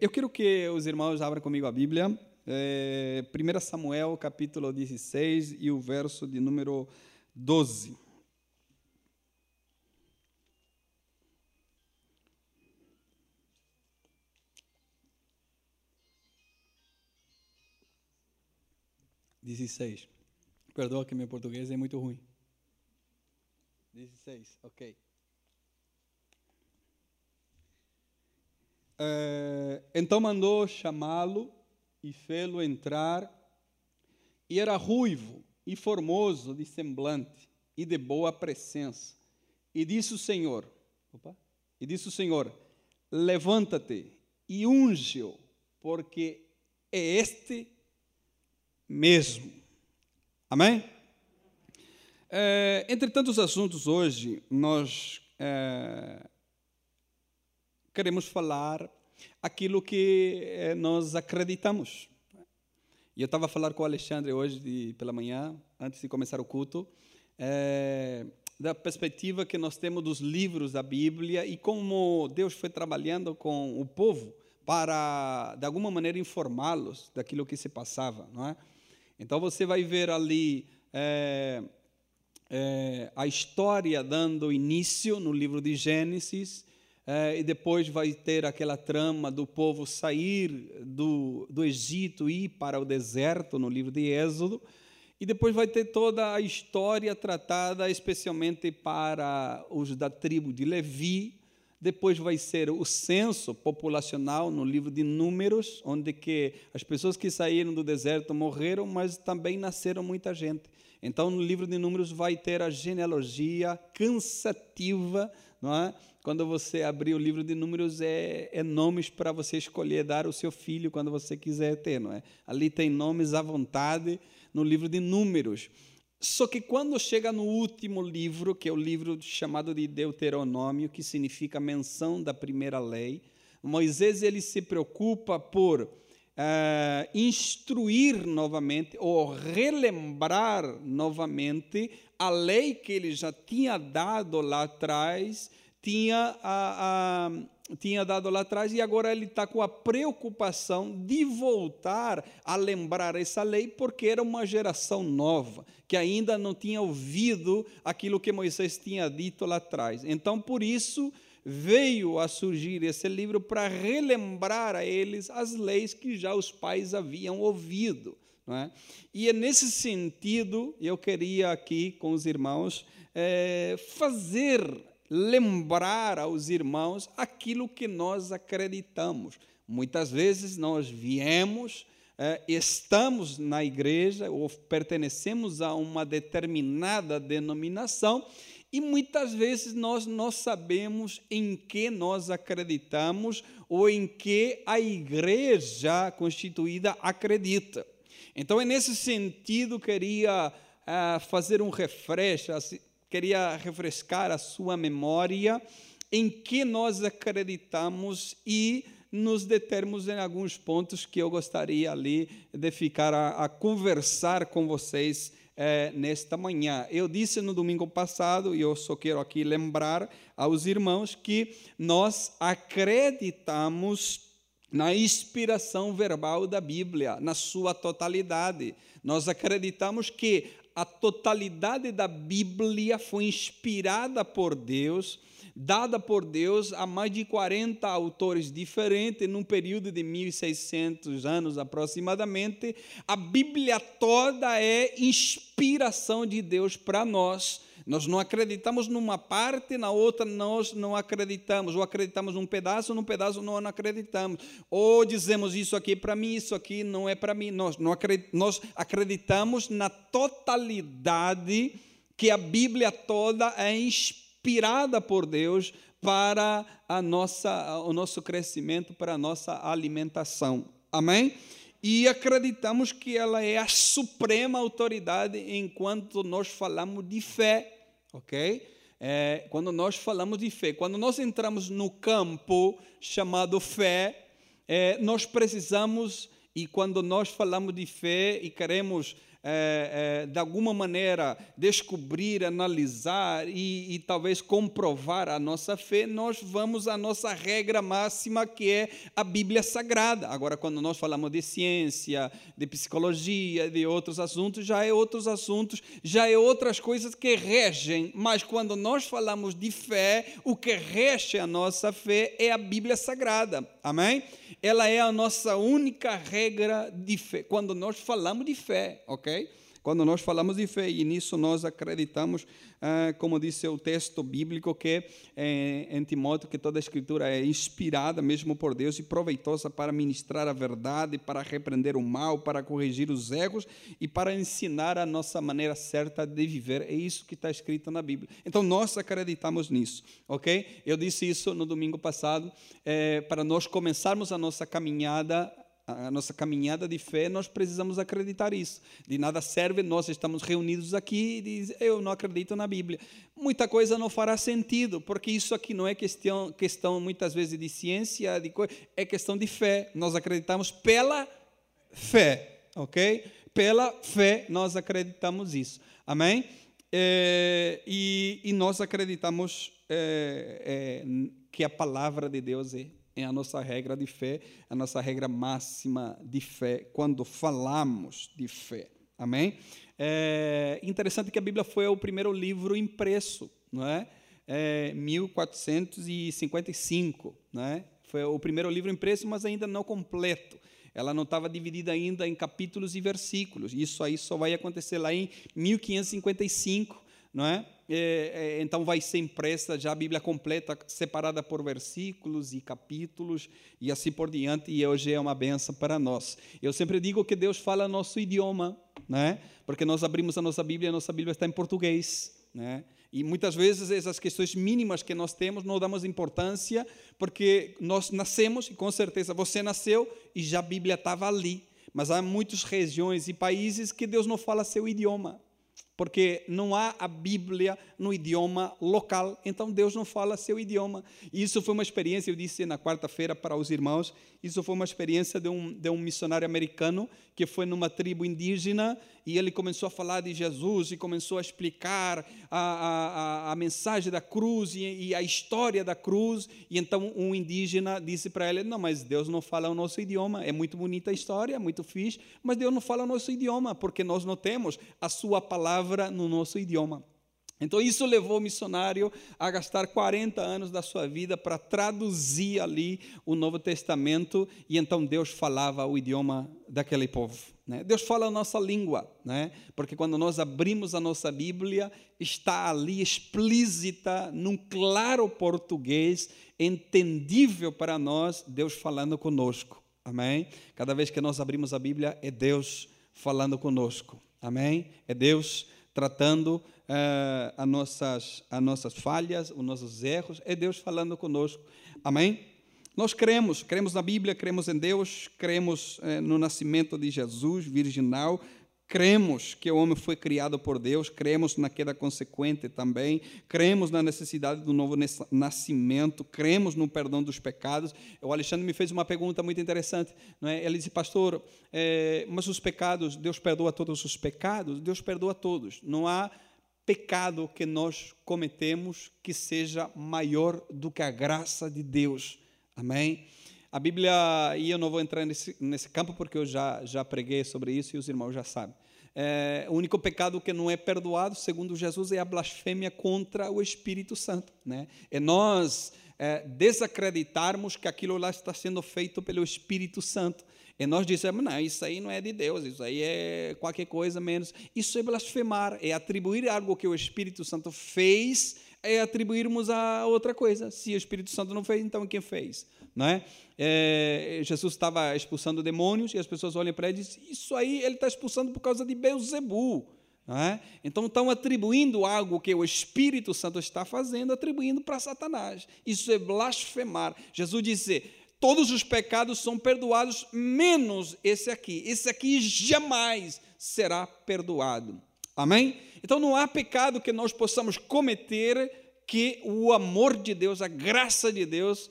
Eu quero que os irmãos abram comigo a Bíblia. É, 1 Samuel, capítulo 16 e o verso de número 12. Dezesseis. Perdoa que meu português é muito ruim. 16, ok. É, então mandou chamá-lo e fê-lo entrar. E era ruivo e formoso de semblante e de boa presença. E disse o Senhor: opa, E disse o Senhor: Levanta-te e unge-o, porque é este mesmo. Amém? É, entre tantos assuntos hoje, nós é, queremos falar aquilo que é, nós acreditamos. E eu estava a falar com o Alexandre hoje de, pela manhã, antes de começar o culto, é, da perspectiva que nós temos dos livros da Bíblia e como Deus foi trabalhando com o povo para, de alguma maneira, informá-los daquilo que se passava. Não é? Então você vai ver ali. É, é, a história dando início no livro de Gênesis, é, e depois vai ter aquela trama do povo sair do, do Egito e ir para o deserto, no livro de Êxodo, e depois vai ter toda a história tratada especialmente para os da tribo de Levi, depois vai ser o censo populacional no livro de Números, onde que as pessoas que saíram do deserto morreram, mas também nasceram muita gente. Então, no livro de Números vai ter a genealogia cansativa, não é? Quando você abrir o livro de Números, é, é nomes para você escolher dar o seu filho quando você quiser ter, não é? Ali tem nomes à vontade no livro de Números. Só que quando chega no último livro, que é o livro chamado de Deuteronômio, que significa menção da primeira lei, Moisés ele se preocupa por uh, instruir novamente ou relembrar novamente a lei que ele já tinha dado lá atrás, tinha, a, a, tinha dado lá atrás, e agora ele está com a preocupação de voltar a lembrar essa lei, porque era uma geração nova, que ainda não tinha ouvido aquilo que Moisés tinha dito lá atrás. Então, por isso, veio a surgir esse livro para relembrar a eles as leis que já os pais haviam ouvido. É? E é nesse sentido, eu queria aqui com os irmãos é, fazer lembrar aos irmãos aquilo que nós acreditamos. Muitas vezes nós viemos, é, estamos na igreja ou pertenecemos a uma determinada denominação e muitas vezes nós não sabemos em que nós acreditamos ou em que a igreja constituída acredita. Então, é nesse sentido, queria uh, fazer um refresh, queria refrescar a sua memória em que nós acreditamos e nos determos em alguns pontos que eu gostaria ali de ficar a, a conversar com vocês é, nesta manhã. Eu disse no domingo passado, e eu só quero aqui lembrar aos irmãos, que nós acreditamos na inspiração verbal da Bíblia, na sua totalidade. Nós acreditamos que a totalidade da Bíblia foi inspirada por Deus dada por Deus a mais de 40 autores diferentes, num período de 1600 anos aproximadamente. A Bíblia toda é inspiração de Deus para nós. Nós não acreditamos numa parte, na outra nós não acreditamos. Ou acreditamos num pedaço, num pedaço não acreditamos. Ou dizemos isso aqui para mim, isso aqui não é para mim. Nós, não acreditamos, nós acreditamos na totalidade que a Bíblia toda é inspirada por Deus para a nossa, o nosso crescimento, para a nossa alimentação. Amém? E acreditamos que ela é a suprema autoridade enquanto nós falamos de fé, ok? É, quando nós falamos de fé, quando nós entramos no campo chamado fé, é, nós precisamos, e quando nós falamos de fé e queremos é, é, de alguma maneira, descobrir, analisar e, e, talvez comprovar a nossa fé, nós vamos à nossa regra máxima, que é a Bíblia Sagrada. Agora, quando nós falamos de ciência, de psicologia, de outros assuntos, já é outros assuntos, já é outras coisas que regem, mas quando nós falamos de fé, o que rege a nossa fé é a Bíblia Sagrada. Amém? Ela é a nossa única regra de fé, quando nós falamos de fé, ok? Quando nós falamos de fé, e nisso nós acreditamos, ah, como disse o texto bíblico, que é, em Timóteo, que toda a escritura é inspirada mesmo por Deus e proveitosa para ministrar a verdade, para repreender o mal, para corrigir os erros e para ensinar a nossa maneira certa de viver. É isso que está escrito na Bíblia. Então nós acreditamos nisso, ok? Eu disse isso no domingo passado, é, para nós começarmos a nossa caminhada a nossa caminhada de fé, nós precisamos acreditar isso. De nada serve nós estamos reunidos aqui e diz, eu não acredito na Bíblia. Muita coisa não fará sentido, porque isso aqui não é questão, questão muitas vezes de ciência, de coisa, é questão de fé. Nós acreditamos pela fé, ok? Pela fé nós acreditamos isso. Amém? É, e, e, nós acreditamos é, é, que a palavra de Deus é é a nossa regra de fé, a nossa regra máxima de fé, quando falamos de fé. Amém? É interessante que a Bíblia foi o primeiro livro impresso, não é? é 1455, não é? Foi o primeiro livro impresso, mas ainda não completo. Ela não estava dividida ainda em capítulos e versículos. Isso aí só vai acontecer lá em 1555, não é? É, é, então vai ser impressa já a Bíblia completa, separada por versículos e capítulos e assim por diante, e hoje é uma benção para nós. Eu sempre digo que Deus fala nosso idioma, né? porque nós abrimos a nossa Bíblia e a nossa Bíblia está em português. Né? E muitas vezes essas questões mínimas que nós temos não damos importância, porque nós nascemos, e com certeza você nasceu e já a Bíblia estava ali. Mas há muitas regiões e países que Deus não fala seu idioma porque não há a Bíblia no idioma local, então Deus não fala seu idioma. E isso foi uma experiência, eu disse na quarta-feira para os irmãos, isso foi uma experiência de um, de um missionário americano que foi numa tribo indígena e ele começou a falar de Jesus e começou a explicar a, a, a mensagem da cruz e, e, a história da cruz. E então um indígena disse para ele: Não, mas Deus não fala o nosso idioma. É muito bonita a história, é muito fixe, mas Deus não fala o nosso idioma, porque nós não temos a sua palavra no nosso idioma. Então, isso levou o missionário a gastar 40 anos da sua vida para traduzir ali o Novo Testamento, e então Deus falava o idioma daquele povo. Né? Deus fala a nossa língua, né? porque quando nós abrimos a nossa Bíblia, está ali explícita, num claro português, entendível para nós, Deus falando conosco. Amém? Cada vez que nós abrimos a Bíblia, é Deus falando conosco. Amém? É Deus tratando uh, as, nossas, as nossas falhas, os nossos erros, é Deus falando conosco. Amém? Nós cremos, cremos na Bíblia, cremos em Deus, cremos uh, no nascimento de Jesus, virginal, cremos que o homem foi criado por Deus, cremos na queda consequente também, cremos na necessidade do novo nascimento, cremos no perdão dos pecados. O Alexandre me fez uma pergunta muito interessante. Não é? Ele disse, pastor, é, mas os pecados, Deus perdoa todos os pecados? Deus perdoa todos. Não há pecado que nós cometemos que seja maior do que a graça de Deus. Amém? A Bíblia, e eu não vou entrar nesse, nesse campo porque eu já, já preguei sobre isso e os irmãos já sabem. É, o único pecado que não é perdoado, segundo Jesus, é a blasfêmia contra o Espírito Santo. Né? É nós é, desacreditarmos que aquilo lá está sendo feito pelo Espírito Santo. E nós dizemos, não, isso aí não é de Deus, isso aí é qualquer coisa menos. Isso é blasfemar, é atribuir algo que o Espírito Santo fez, é atribuirmos a outra coisa. Se o Espírito Santo não fez, então quem fez? Não é? é, Jesus estava expulsando demônios e as pessoas olham para ele e dizem: Isso aí ele está expulsando por causa de Beuzebu. É? Então estão atribuindo algo que o Espírito Santo está fazendo, atribuindo para Satanás. Isso é blasfemar. Jesus disse: todos os pecados são perdoados, menos esse aqui. Esse aqui jamais será perdoado. Amém? Então não há pecado que nós possamos cometer que o amor de Deus, a graça de Deus,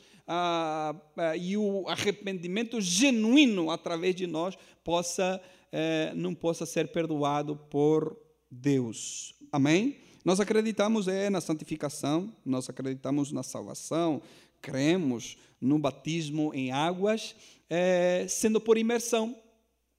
e o arrependimento genuíno através de nós possa eh, não possa ser perdoado por Deus. Amém? Nós acreditamos é na santificação, nós acreditamos na salvação, cremos no batismo em águas, é, sendo por imersão.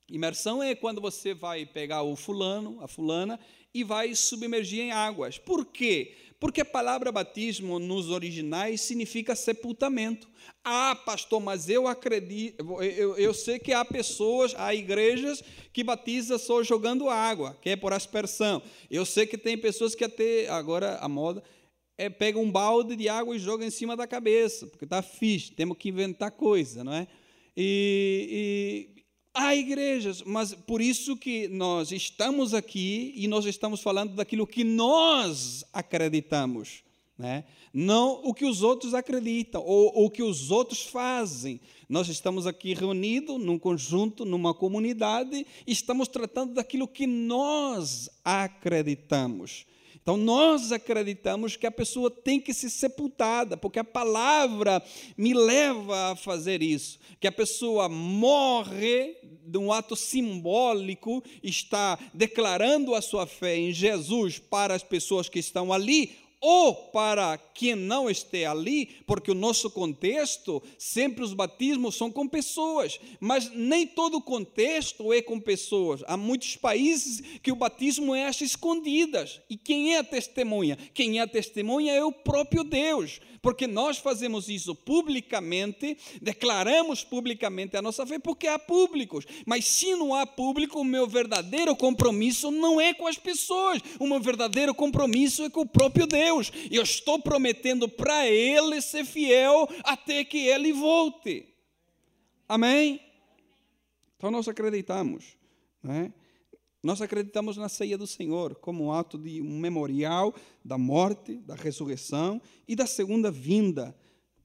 Imersão é quando você vai pegar o fulano, a fulana, e vai submergir em águas. Por quê? Porque a palavra batismo nos originais significa sepultamento. Ah, pastor, mas eu acredito, eu, eu sei que há pessoas, há igrejas que batizam só jogando água, que é por aspersão. Eu sei que tem pessoas que até, agora a moda, é, pega um balde de água e joga em cima da cabeça, porque está fixe, temos que inventar coisa, não é? E, Há igrejas, mas por isso que nós estamos aqui e nós estamos falando daquilo que nós acreditamos. Né? Não o que os outros acreditam ou o que os outros fazem. Nós estamos aqui reunidos num conjunto, numa comunidade, e estamos tratando daquilo que nós acreditamos. Então, nós acreditamos que a pessoa tem que ser sepultada, porque a palavra me leva a fazer isso. Que a pessoa morre de um ato simbólico, está declarando a sua fé em Jesus para as pessoas que estão ali, ou para quem não esteja ali, porque o nosso contexto, sempre os batismos são com pessoas, mas nem todo contexto é com pessoas. Há muitos países que o batismo é às escondidas. E quem é a testemunha? Quem é a testemunha é o próprio Deus porque nós fazemos isso publicamente, declaramos publicamente a nossa fé, porque há públicos. Mas se não há público, o meu verdadeiro compromisso não é com as pessoas, o meu verdadeiro compromisso é com o próprio Deus. E eu estou prometendo para Ele ser fiel até que Ele volte. Amém? Então nós acreditamos, não é? Nós acreditamos na ceia do Senhor como um ato de um memorial da morte, da ressurreição e da segunda vinda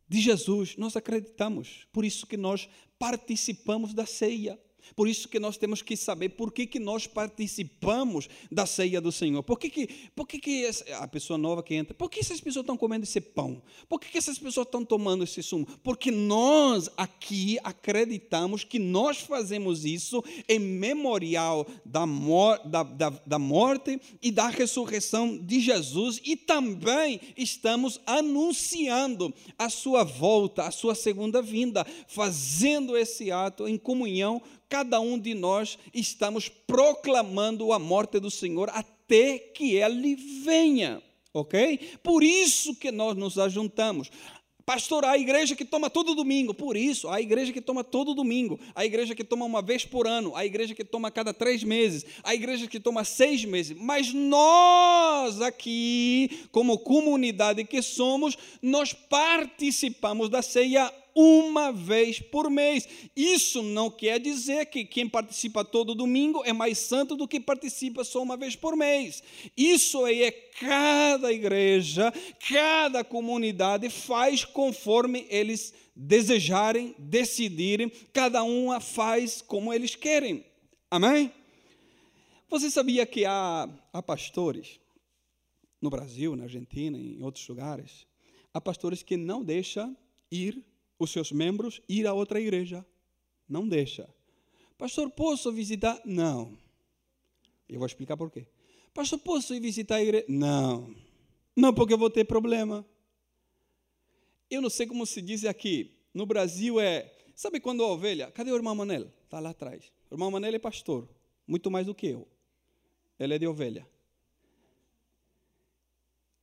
de Jesus. Nós acreditamos. Por isso que nós participamos da ceia. Por isso que nós temos que saber por que, que nós participamos da ceia do Senhor. Por que, que, por que, que a pessoa nova que entra, por que essas pessoas estão comendo esse pão? Por que, que essas pessoas estão tomando esse sumo? Porque nós aqui acreditamos que nós fazemos isso em memorial da, mor da, da, da morte e da ressurreição de Jesus e também estamos anunciando a sua volta, a sua segunda vinda, fazendo esse ato em comunhão cada um de nós estamos proclamando a morte do Senhor até que ele venha, ok? Por isso que nós nos ajuntamos. Pastor, a igreja que toma todo domingo, por isso, a igreja que toma todo domingo, a igreja que toma uma vez por ano, a igreja que toma cada três meses, a igreja que toma seis meses, mas nós aqui, como comunidade que somos, nós participamos da ceia uma vez por mês. Isso não quer dizer que quem participa todo domingo é mais santo do que participa só uma vez por mês. Isso aí é cada igreja, cada comunidade faz conforme eles desejarem, decidirem, cada uma faz como eles querem. Amém? Você sabia que há, há pastores no Brasil, na Argentina, em outros lugares, há pastores que não deixam ir os seus membros ir a outra igreja. Não deixa. Pastor, posso visitar? Não. Eu vou explicar por quê. Pastor, posso ir visitar a igreja? Não. Não, porque eu vou ter problema. Eu não sei como se diz aqui. No Brasil é. Sabe quando a ovelha. Cadê o irmão Manel? Está lá atrás. O irmão Manel é pastor. Muito mais do que eu. Ele é de ovelha.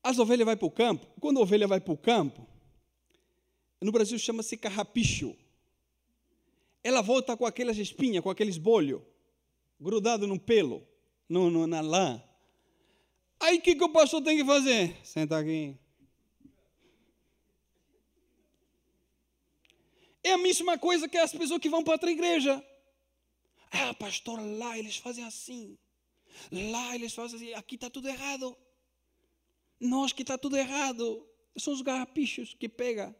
As ovelhas vão para o campo. Quando a ovelha vai para o campo, no Brasil chama-se carrapicho. Ela volta com aquelas espinhas, com aqueles bolhos, grudado no pelo, no, no, na lã. Aí o que, que o pastor tem que fazer? Senta aqui. É a mesma coisa que as pessoas que vão para outra igreja. Ah, pastor, lá eles fazem assim. Lá eles fazem assim. Aqui está tudo errado. Nós que está tudo errado. São os garrapichos que pega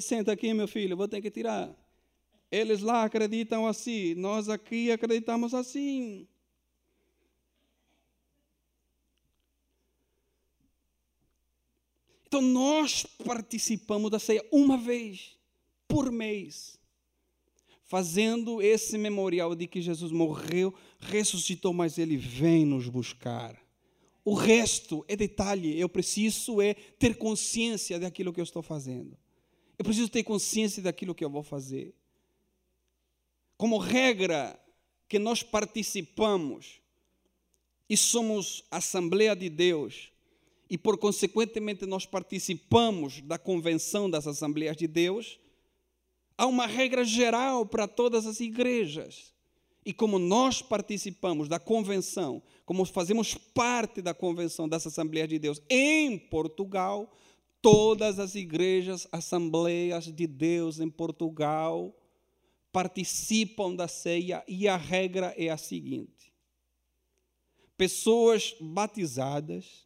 Senta aqui, meu filho, vou ter que tirar. Eles lá acreditam assim, nós aqui acreditamos assim. Então nós participamos da ceia uma vez por mês, fazendo esse memorial de que Jesus morreu, ressuscitou, mas ele vem nos buscar. O resto é detalhe, eu preciso é ter consciência daquilo que eu estou fazendo. Eu preciso ter consciência daquilo que eu vou fazer. Como regra que nós participamos e somos Assembleia de Deus, e por consequentemente nós participamos da convenção das Assembleias de Deus, há uma regra geral para todas as igrejas. E como nós participamos da convenção, como fazemos parte da convenção das Assembleias de Deus em Portugal, todas as igrejas, Assembleias de Deus em Portugal, participam da ceia e a regra é a seguinte: pessoas batizadas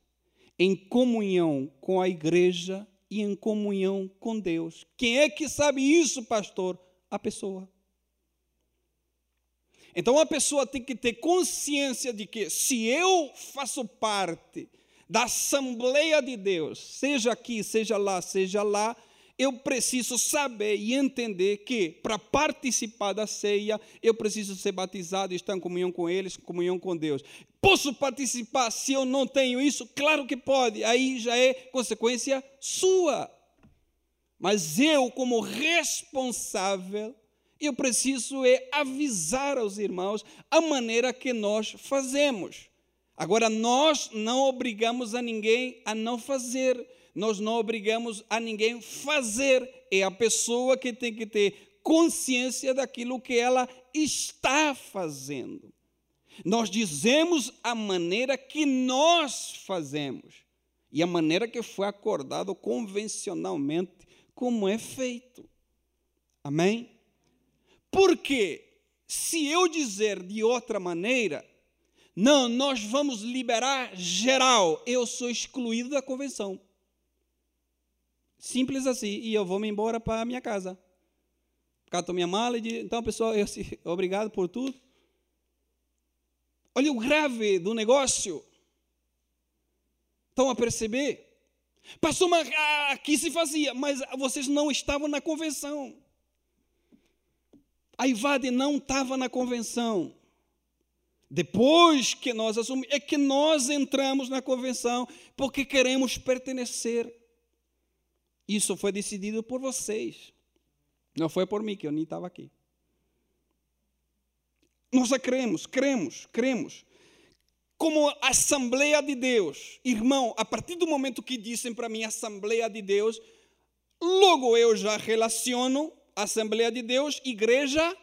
em comunhão com a igreja e em comunhão com Deus. Quem é que sabe isso, pastor? A pessoa. Então a pessoa tem que ter consciência de que se eu faço parte da Assembleia de Deus, seja aqui, seja lá, seja lá, eu preciso saber e entender que, para participar da ceia, eu preciso ser batizado e estar em comunhão com eles, comunhão com Deus. Posso participar se eu não tenho isso? Claro que pode, aí já é consequência sua. Mas eu, como responsável, eu preciso é avisar aos irmãos a maneira que nós fazemos. Agora, nós não obrigamos a ninguém a não fazer nós não obrigamos a ninguém fazer, é a pessoa que tem que ter consciência daquilo que ela está fazendo. Nós dizemos a maneira que nós fazemos e a maneira que foi acordado convencionalmente como é feito. Amém? Porque se eu dizer de outra maneira, não, nós vamos liberar geral, eu sou excluído da convenção. Simples assim. E eu vou me embora para a minha casa. Cato minha mala e digo, então, pessoal, eu, obrigado por tudo. Olha o grave do negócio. Estão a perceber? Pastor, mas aqui se fazia, mas vocês não estavam na convenção. A Ivade não estava na convenção. Depois que nós assumimos, é que nós entramos na convenção porque queremos pertencer. Isso foi decidido por vocês. Não foi por mim, que eu nem estava aqui. Nós cremos, cremos, cremos. Como Assembleia de Deus, irmão, a partir do momento que dizem para mim Assembleia de Deus, logo eu já relaciono Assembleia de Deus, Igreja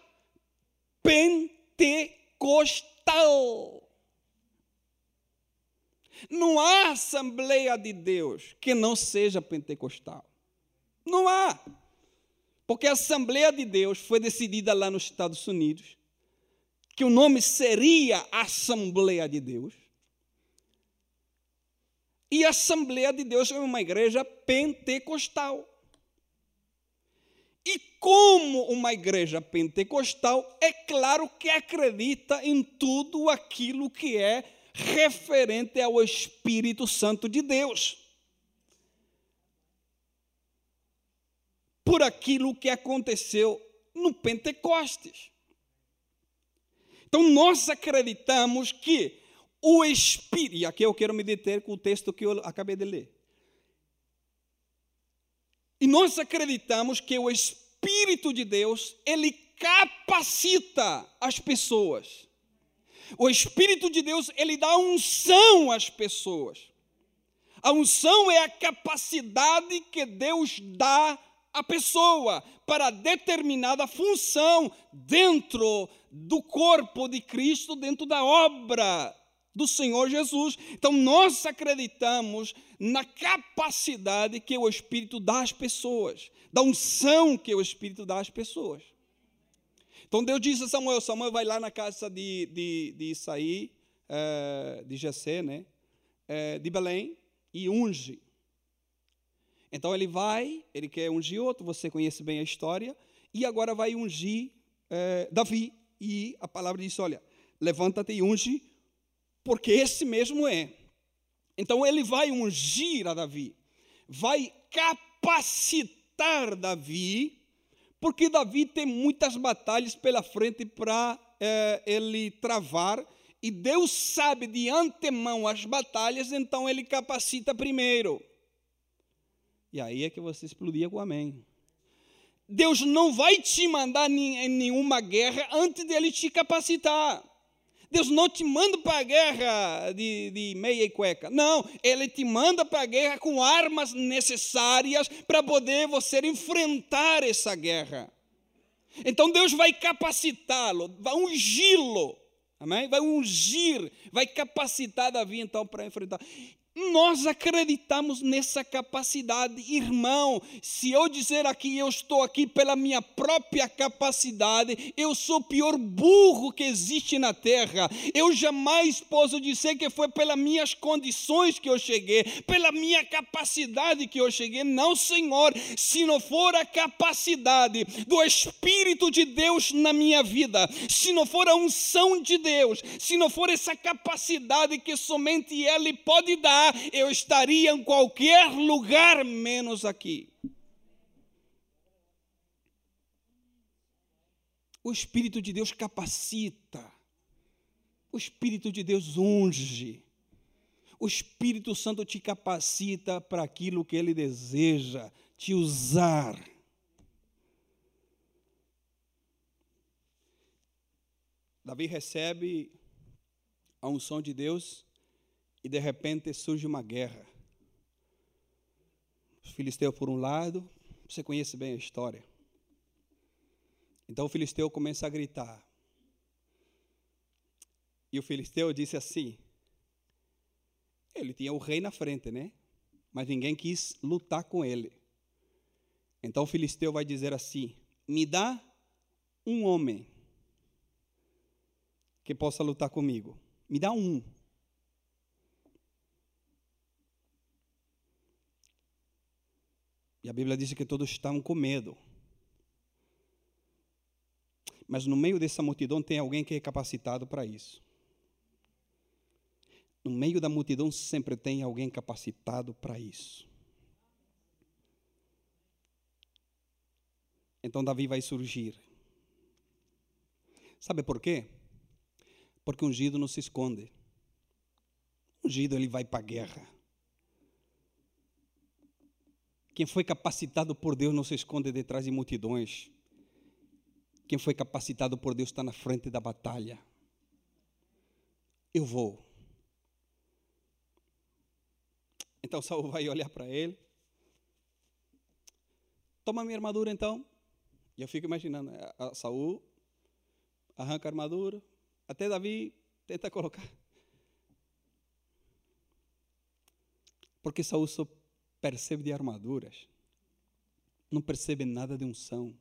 Pentecostal. Não há Assembleia de Deus que não seja pentecostal. Não há. Porque a Assembleia de Deus foi decidida lá nos Estados Unidos que o nome seria Assembleia de Deus. E a Assembleia de Deus é uma igreja pentecostal. E como uma igreja pentecostal, é claro que acredita em tudo aquilo que é referente ao Espírito Santo de Deus. por aquilo que aconteceu no Pentecostes. Então nós acreditamos que o Espírito, e aqui eu quero me deter com o texto que eu acabei de ler. E nós acreditamos que o Espírito de Deus, ele capacita as pessoas. O Espírito de Deus, ele dá unção às pessoas. A unção é a capacidade que Deus dá a pessoa para determinada função dentro do corpo de Cristo, dentro da obra do Senhor Jesus. Então nós acreditamos na capacidade que o Espírito dá às pessoas, da unção que o Espírito dá às pessoas. Então Deus disse a Samuel: Samuel vai lá na casa de, de, de Isaí, é, de Jessé, né, é, de Belém, e unge. Então ele vai, ele quer ungir outro, você conhece bem a história, e agora vai ungir é, Davi. E a palavra diz: olha, levanta-te e unge, porque esse mesmo é. Então ele vai ungir a Davi. vai capacitar Davi, porque Davi tem muitas batalhas pela frente para é, ele travar, e Deus sabe de antemão as batalhas, então ele capacita primeiro. E aí é que você explodia com amém. Deus não vai te mandar em nenhuma guerra antes dele te capacitar. Deus não te manda para a guerra de, de, meia e cueca. Não, Ele te manda para a guerra com armas necessárias para poder você enfrentar essa guerra. Então Deus vai capacitá-lo, vai ungí-lo, amém? Vai ungir, vai capacitar Davi então para enfrentar. Nós acreditamos nessa capacidade, irmão. Se eu dizer aqui, eu estou aqui pela minha própria capacidade, eu sou o pior burro que existe na terra. Eu jamais posso dizer que foi pelas minhas condições que eu cheguei, pela minha capacidade que eu cheguei. Não, Senhor, se não for a capacidade do Espírito de Deus na minha vida, se não for a unção de Deus, se não for essa capacidade que somente Ele pode dar eu estaria em qualquer lugar menos aqui. O Espírito de Deus capacita, o Espírito de Deus unge, o Espírito Santo te capacita para aquilo que Ele deseja te usar. Davi recebe a unção de Deus e de repente surge uma guerra. Os filisteus por um lado, você conhece bem a história. Então o filisteu começa a gritar. E o filisteu disse assim: ele tinha o rei na frente, né? Mas ninguém quis lutar com ele. Então o filisteu vai dizer assim: me dá um homem que possa lutar comigo. Me dá um. E a Bíblia diz que todos estavam com medo. Mas no meio dessa multidão tem alguém que é capacitado para isso. No meio da multidão sempre tem alguém capacitado para isso. Então Davi vai surgir. Sabe por quê? Porque ungido não se esconde. Ungido ele vai para a guerra. Quem foi capacitado por Deus não se esconde detrás de multidões. Quem foi capacitado por Deus está na frente da batalha. Eu vou. Então Saul vai olhar para ele. Toma minha armadura então. E eu fico imaginando, a Saul arranca a armadura, até Davi tenta colocar. Porque Saul percebe de armaduras, não percebe nada de unção.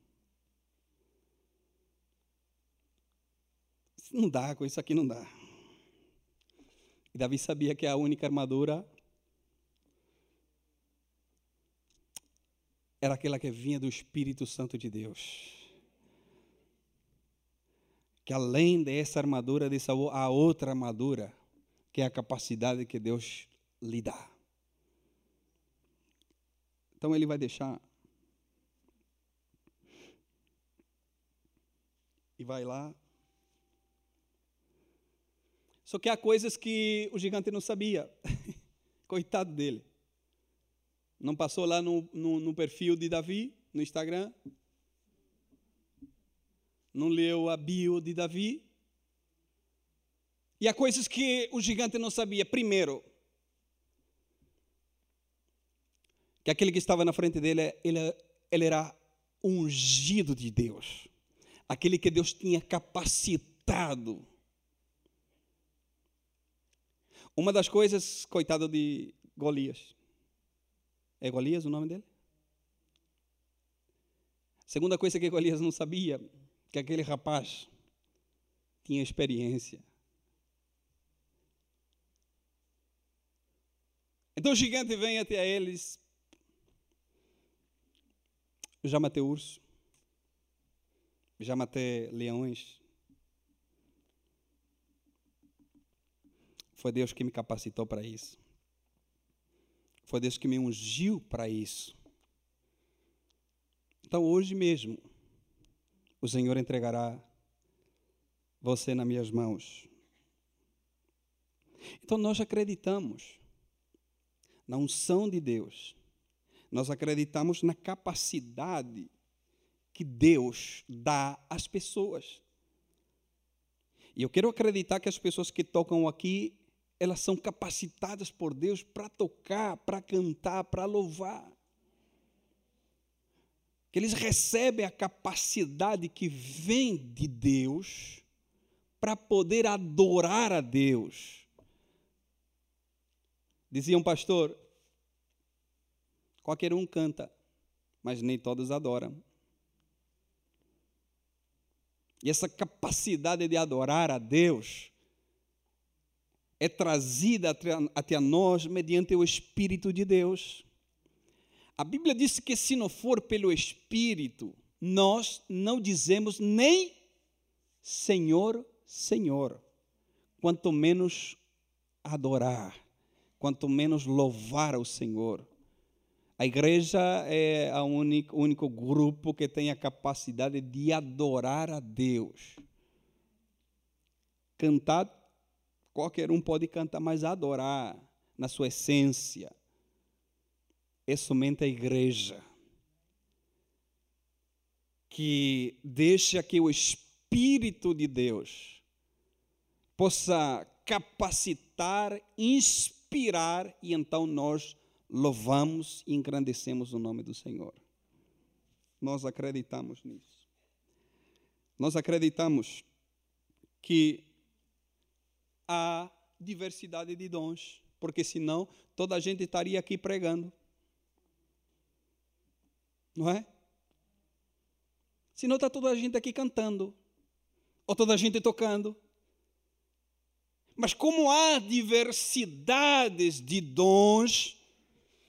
Não dá, com isso aqui não dá. E Davi sabia que a única armadura era aquela que vinha do Espírito Santo de Deus. Que além dessa armadura de Saul, há outra armadura, que é a capacidade que Deus lhe dá. Então ele vai deixar. E vai lá. Só que há coisas que o gigante não sabia. Coitado dele. Não passou lá no, no, no perfil de Davi, no Instagram. Não leu a bio de Davi. E há coisas que o gigante não sabia. Primeiro, que aquele que estava na frente dele, ele, ele era ungido de Deus, aquele que Deus tinha capacitado. Uma das coisas, coitado de Golias, é Golias o nome dele? Segunda coisa que Golias não sabia, que aquele rapaz tinha experiência. Então o gigante vem até eles, eu já matei urso. Já matei leões. Foi Deus que me capacitou para isso. Foi Deus que me ungiu para isso. Então, hoje mesmo, o Senhor entregará você nas minhas mãos. Então, nós acreditamos na unção de Deus, nós acreditamos na capacidade que Deus dá às pessoas. E eu quero acreditar que as pessoas que tocam aqui, elas são capacitadas por Deus para tocar, para cantar, para louvar. Que eles recebem a capacidade que vem de Deus para poder adorar a Deus. Dizia um pastor: qualquer um canta, mas nem todos adoram. E essa capacidade de adorar a Deus é trazida até, nós mediante o Espírito de Deus. A Bíblia diz que se não for pelo Espírito, nós não dizemos nem Senhor, Senhor, quanto menos adorar, quanto menos louvar ao Senhor. A igreja é o único, único grupo que tem a capacidade de adorar a Deus. Cantar, qualquer um pode cantar, mas adorar na sua essência é somente a igreja que deixa que o Espírito de Deus possa capacitar, inspirar e então nós louvamos e engrandecemos o nome do Senhor. Nós acreditamos nisso. Nós acreditamos que há diversidade de dons, porque senão toda a gente estaria aqui pregando. Não é? Senão está toda a gente aqui cantando, ou toda a gente tocando. Mas como há diversidades de dons,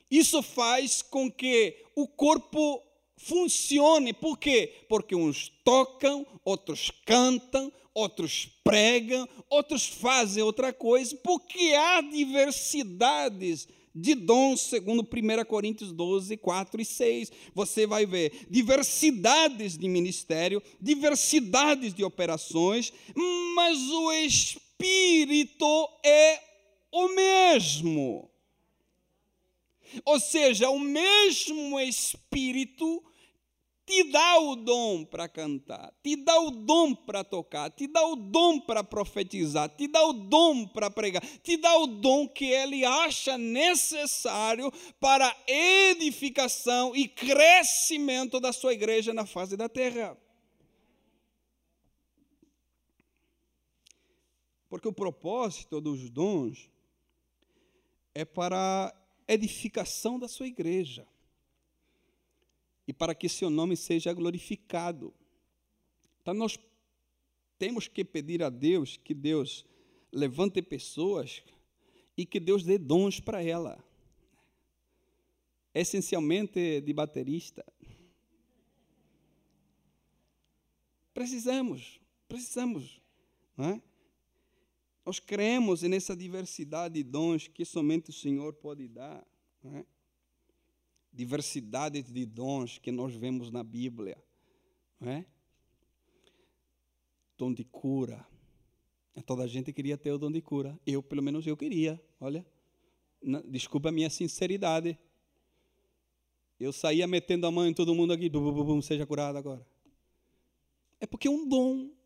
isso faz com que o corpo funcione. Por quê? Porque uns tocam, outros cantam, outros pregam, outros fazem outra coisa, porque há diversidades de dons, segundo 1 Coríntios 12, 4 e 6. Você vai ver diversidades de ministério, diversidades de operações, mas o Espírito é o mesmo. Ou seja, o mesmo Espírito te dá o dom para cantar, te dá o dom para tocar, te dá o dom para profetizar, te dá o dom para pregar, te dá o dom que ele acha necessário para edificação e crescimento da sua igreja na face da terra. Porque o propósito dos dons é para edificação da sua igreja e para que seu nome seja glorificado. Então, nós temos que pedir a Deus que Deus levante pessoas e que Deus dê dons para ela. Essencialmente de baterista. Precisamos, precisamos. Não é? Nós cremos nessa diversidade de dons que somente o Senhor pode dar. Não é? Diversidade de dons que nós vemos na Bíblia. Não é? Dom de cura. Toda a gente queria ter o dom de cura. Eu, pelo menos, eu queria. Olha, desculpa a minha sinceridade. Eu saía metendo a mão em todo mundo aqui, bum, bum, bum, seja curado agora. É porque é um dom.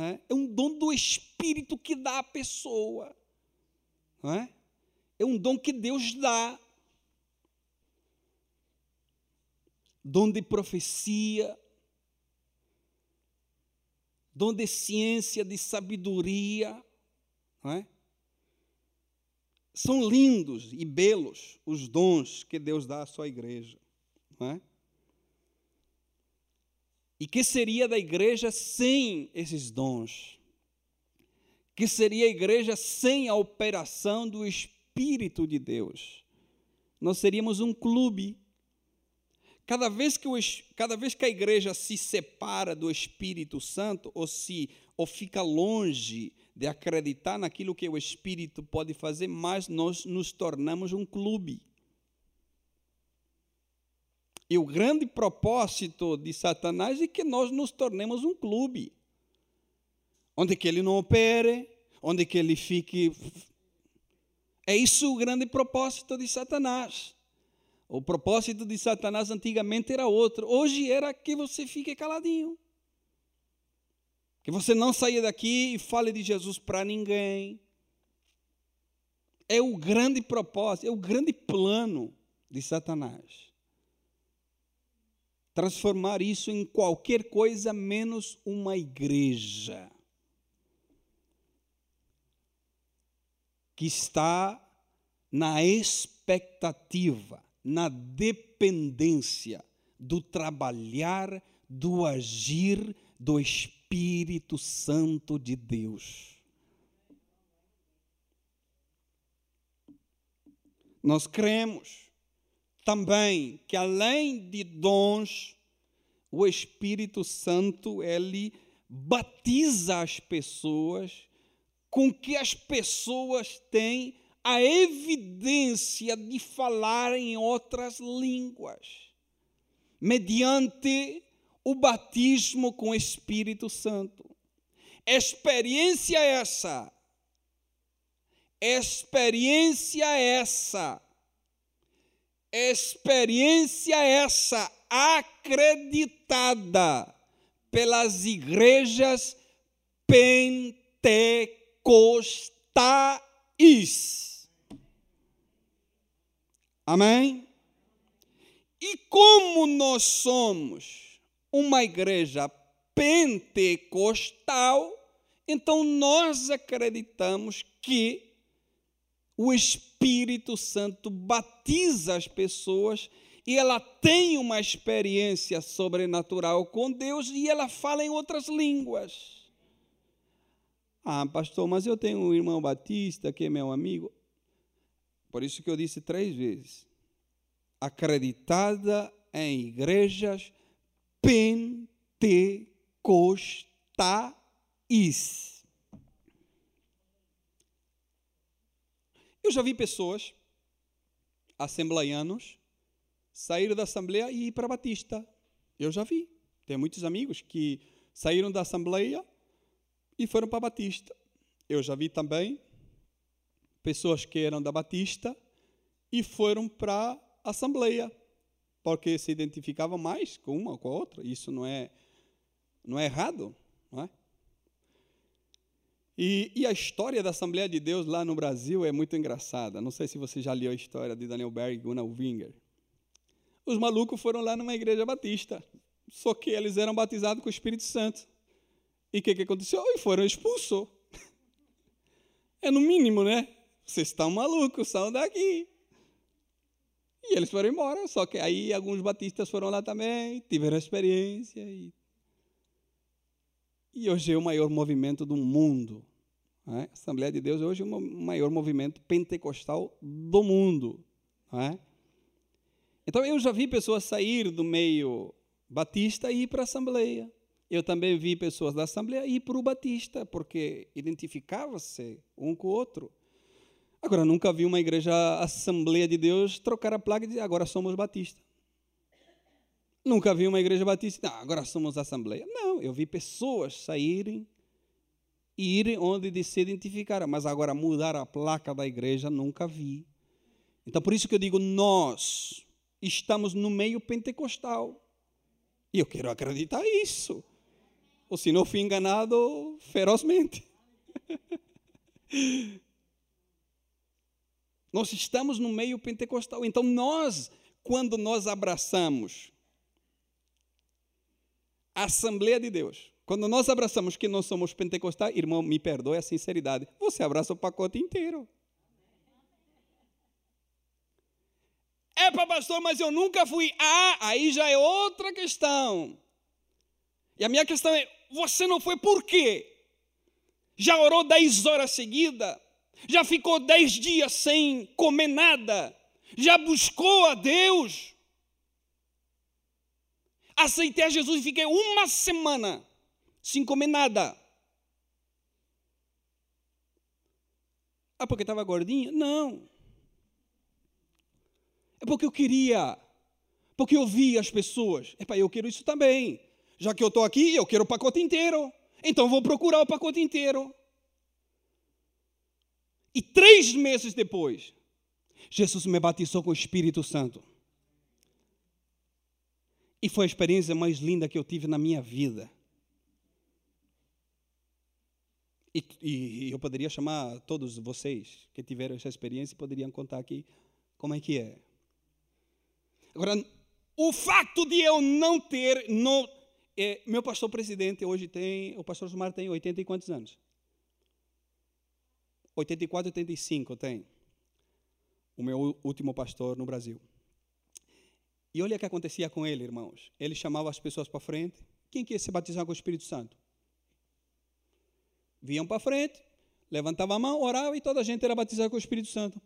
Né? É um dom do Espírito que dá à pessoa. É? é um dom que Deus dá. Dom de profecia, dom de ciência, de sabedoria. É? São lindos e belos os dons que Deus dá à sua igreja. Não é? E que seria da igreja sem esses dons? Que seria a igreja sem a operação do Espírito de Deus? Nós seríamos um clube. Cada vez que, o, cada vez que a igreja se separa do Espírito Santo, ou se ou fica longe de acreditar naquilo que o Espírito pode fazer, mais nós nos tornamos um clube. E o grande propósito de Satanás é que nós nos tornemos um clube, onde que ele não opere, onde que ele fique. É isso o grande propósito de Satanás. O propósito de Satanás antigamente era outro, hoje era que você fique caladinho. Que você não saia daqui e fale de Jesus para ninguém. É o grande propósito, é o grande plano de Satanás transformar isso em qualquer coisa menos uma igreja que está na expectativa, na dependência do trabalhar, do agir do Espírito Santo de Deus. Nós cremos também que além de dons, o Espírito Santo ele batiza as pessoas com que as pessoas têm a evidência de falar em outras línguas, mediante o batismo com o Espírito Santo. Experiência essa, experiência essa experiência essa acreditada pelas igrejas pentecostais. Amém? E como nós somos uma igreja pentecostal, então nós acreditamos que o Espírito Santo batiza as pessoas e ela tem uma experiência sobrenatural com Deus e ela fala em outras línguas. Ah, pastor, mas eu tenho um irmão batista que é meu amigo. Por isso que eu disse três vezes. Acreditada em igrejas pentecostais. Eu já vi pessoas, assembleianos, sair da Assembleia e ir para a Batista. Eu já vi. Tenho muitos amigos que saíram da Assembleia e foram para a Batista. Eu já vi também pessoas que eram da Batista e foram para a Assembleia, porque se identificavam mais com uma ou com a outra. Isso não é, não é errado? E, e, a história da Assembleia de Deus lá no Brasil é muito engraçada. Não sei se você já leu a história de Daniel Berg e Gunnar Winger. Os malucos foram lá numa igreja batista, só que eles eram batizados com o Espírito Santo. E o que, que aconteceu? E foram expulsos. É no mínimo, né? Vocês estão malucos, são daqui. E eles foram embora, só que aí alguns batistas foram lá também, tiveram experiência. E, e hoje é o maior movimento do mundo é? A Assembleia de Deus hoje é o maior movimento pentecostal do mundo. É? Então eu já vi pessoas sair do meio batista e ir para a Assembleia. Eu também vi pessoas da Assembleia ir para o Batista, porque identificava-se um com o outro. Agora, nunca vi uma igreja Assembleia de Deus trocar a placa e dizer agora somos Batista. Nunca vi uma igreja batista, não, agora somos Assembleia. Não, eu vi pessoas saírem ir onde se identificar. Mas agora mudar a placa da igreja nunca vi. Então por isso que eu digo nós estamos no meio pentecostal. E eu quero acreditar isso. Ou se não fui enganado ferozmente. nós estamos no meio pentecostal. Então nós, quando nós abraçamos a Assembleia de Deus, quando nós abraçamos que nós somos pentecostais, irmão, me perdoe a sinceridade, você abraça o pacote inteiro. É para pastor, mas eu nunca fui. Ah, aí já é outra questão. E a minha questão é: você não foi por quê? Já orou dez horas seguidas? Já ficou dez dias sem comer nada? Já buscou a Deus? Aceitei a Jesus e fiquei uma semana sem comer nada. Ah, porque estava gordinho? Não. É porque eu queria, porque eu vi as pessoas. É Epá, eu quero isso também. Já que eu estou aqui, eu quero o pacote inteiro. Então vou procurar o pacote inteiro. E três meses depois, Jesus me batizou com o Espírito Santo. E foi a experiência mais linda que eu tive na minha vida. E, e, eu poderia chamar todos vocês que tiveram essa experiência e poderiam contar aqui como é que é. Agora, o fato de eu não ter, não, é, meu pastor presidente hoje tem, o pastor Sumar tem 80 e quantos anos? 84, 85 tem. O meu último pastor no Brasil. E olha o que acontecia com ele, irmãos. Ele chamava as pessoas para frente. Quem quer se batizar com o Espírito Santo? Viam para frente, levantava a mão, orava e toda a gente era batizada com o Espírito Santo.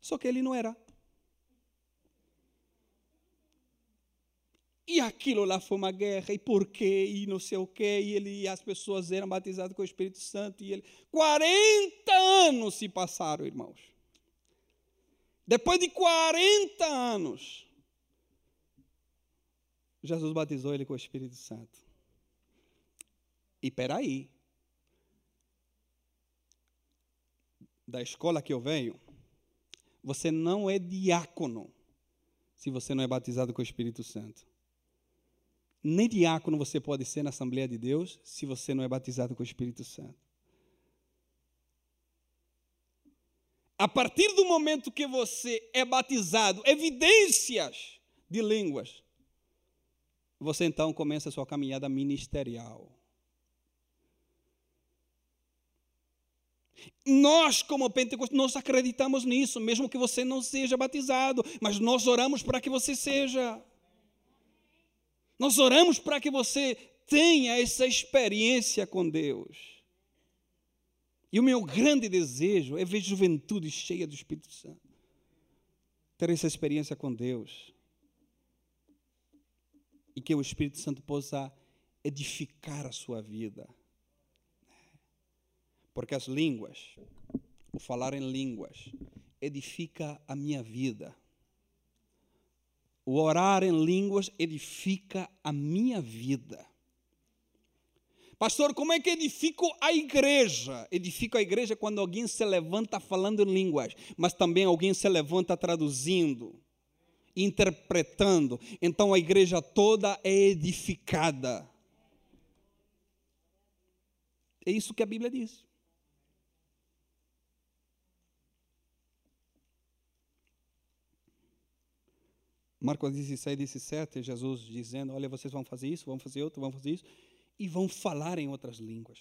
Só que ele não era. E aquilo lá foi uma guerra, e por quê, e não sei o quê, e, ele, e as pessoas eram batizadas com o Espírito Santo, e ele. 40 anos se passaram, irmãos. Depois de 40 anos, Jesus batizou ele com o Espírito Santo. E peraí, da escola que eu venho, você não é diácono se você não é batizado com o Espírito Santo. Nem diácono você pode ser na Assembleia de Deus se você não é batizado com o Espírito Santo. A partir do momento que você é batizado, evidências de línguas, você então começa a sua caminhada ministerial. Nós, como Pentecostes, nós acreditamos nisso, mesmo que você não seja batizado, mas nós oramos para que você seja. Nós oramos para que você tenha essa experiência com Deus. E o meu grande desejo é ver juventude cheia do Espírito Santo. Ter essa experiência com Deus. E que o Espírito Santo possa edificar a sua vida. Porque as línguas, o falar em línguas, edifica a minha vida. O orar em línguas edifica a minha vida. Pastor, como é que edifico a igreja? Edifico a igreja quando alguém se levanta falando em línguas, mas também alguém se levanta traduzindo, interpretando. Então a igreja toda é edificada. É isso que a Bíblia diz. Marcos 16, 17, Jesus dizendo: Olha, vocês vão fazer isso, vão fazer outro, vão fazer isso, e vão falar em outras línguas.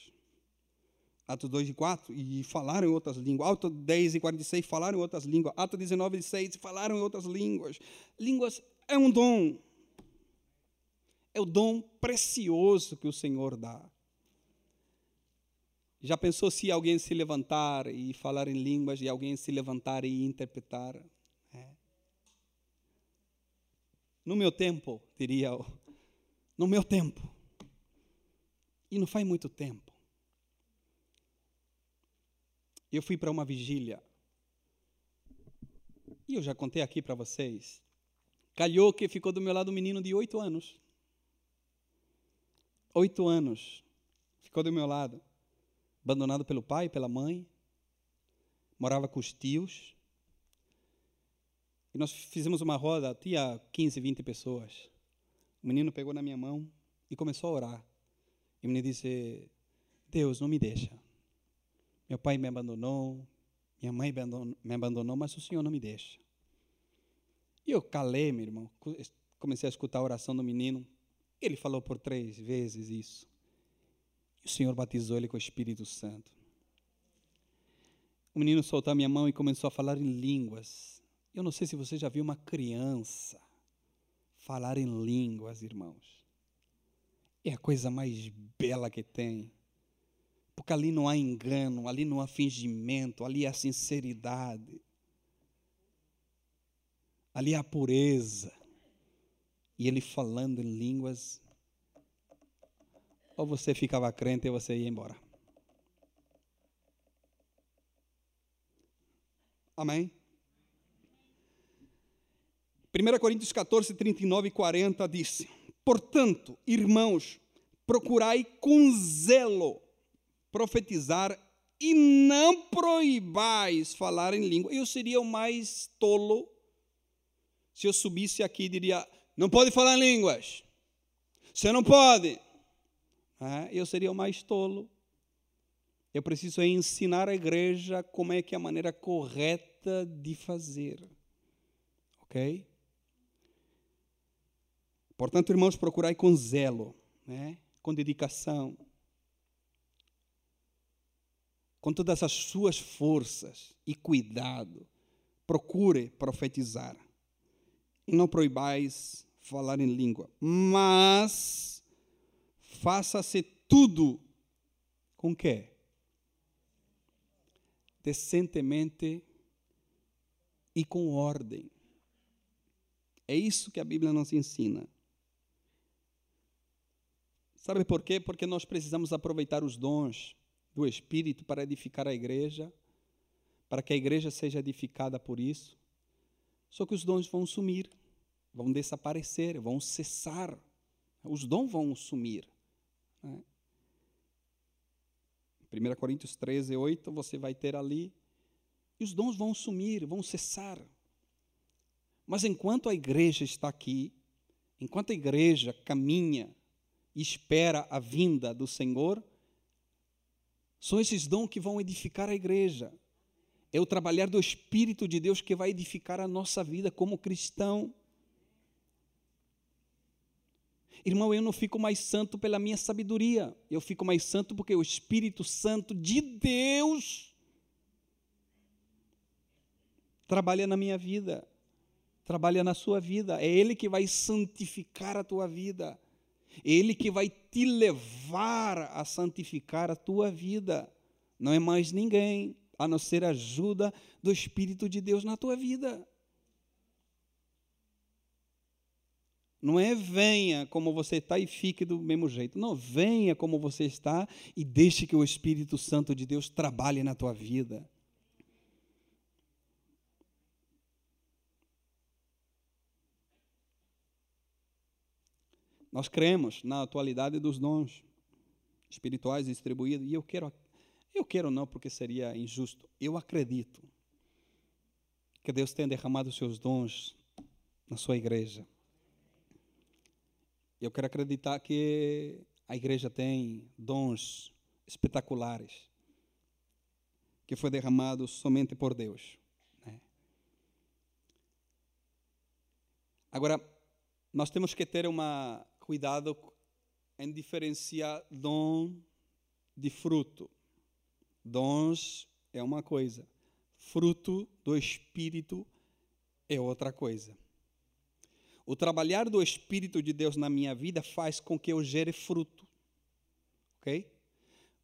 Atos 2 e 4, e falaram em outras línguas. Atos 10 e 46, falaram em outras línguas. Atos 19 e 6, falaram em outras línguas. Línguas é um dom. É o dom precioso que o Senhor dá. Já pensou se alguém se levantar e falar em línguas e alguém se levantar e interpretar? No meu tempo, diria, no meu tempo. E não faz muito tempo. Eu fui para uma vigília. E eu já contei aqui para vocês. Calhou que ficou do meu lado um menino de oito anos. Oito anos. Ficou do meu lado. Abandonado pelo pai pela mãe. Morava com os tios. E nós fizemos uma roda, tinha 15, 20 pessoas. O menino pegou na minha mão e começou a orar. E o menino disse: Deus, não me deixa. Meu pai me abandonou, minha mãe me abandonou, mas o Senhor não me deixa. E eu calei, meu irmão, comecei a escutar a oração do menino. Ele falou por três vezes isso. E o Senhor batizou ele com o Espírito Santo. O menino soltou a minha mão e começou a falar em línguas. Eu não sei se você já viu uma criança falar em línguas, irmãos. É a coisa mais bela que tem. Porque ali não há engano, ali não há fingimento, ali há sinceridade. Ali há pureza. E ele falando em línguas. Ou você ficava crente ou você ia embora. Amém? 1 Coríntios 14, 39 e 40 diz: Portanto, irmãos, procurai com zelo profetizar e não proibais falar em língua. Eu seria o mais tolo se eu subisse aqui e diria: não pode falar em línguas. Você não pode. É, eu seria o mais tolo. Eu preciso ensinar a igreja como é que é a maneira correta de fazer. Ok? Portanto, irmãos, procurai com zelo, né? com dedicação, com todas as suas forças e cuidado, procure profetizar. E não proibais falar em língua, mas faça-se tudo com quê? Decentemente e com ordem. É isso que a Bíblia nos ensina. Sabe por quê? Porque nós precisamos aproveitar os dons do Espírito para edificar a igreja, para que a igreja seja edificada por isso. Só que os dons vão sumir, vão desaparecer, vão cessar. Os dons vão sumir. Né? 1 Coríntios 13, 8, você vai ter ali. E os dons vão sumir, vão cessar. Mas enquanto a igreja está aqui, enquanto a igreja caminha espera a vinda do Senhor, são esses dons que vão edificar a igreja. É o trabalhar do Espírito de Deus que vai edificar a nossa vida como cristão. Irmão, eu não fico mais santo pela minha sabedoria, eu fico mais santo porque o Espírito Santo de Deus trabalha na minha vida, trabalha na sua vida. É Ele que vai santificar a tua vida. Ele que vai te levar a santificar a tua vida. Não é mais ninguém, a não ser a ajuda do Espírito de Deus na tua vida. Não é venha como você está e fique do mesmo jeito. Não, venha como você está e deixe que o Espírito Santo de Deus trabalhe na tua vida. Nós cremos na atualidade dos dons espirituais distribuídos e eu quero eu quero não porque seria injusto. Eu acredito que Deus tem derramado os seus dons na sua igreja. Eu quero acreditar que a igreja tem dons espetaculares que foi derramado somente por Deus. Né? Agora, nós temos que ter uma cuidado em diferenciar dom de fruto. Dons é uma coisa, fruto do Espírito é outra coisa. O trabalhar do Espírito de Deus na minha vida faz com que eu gere fruto. Ok?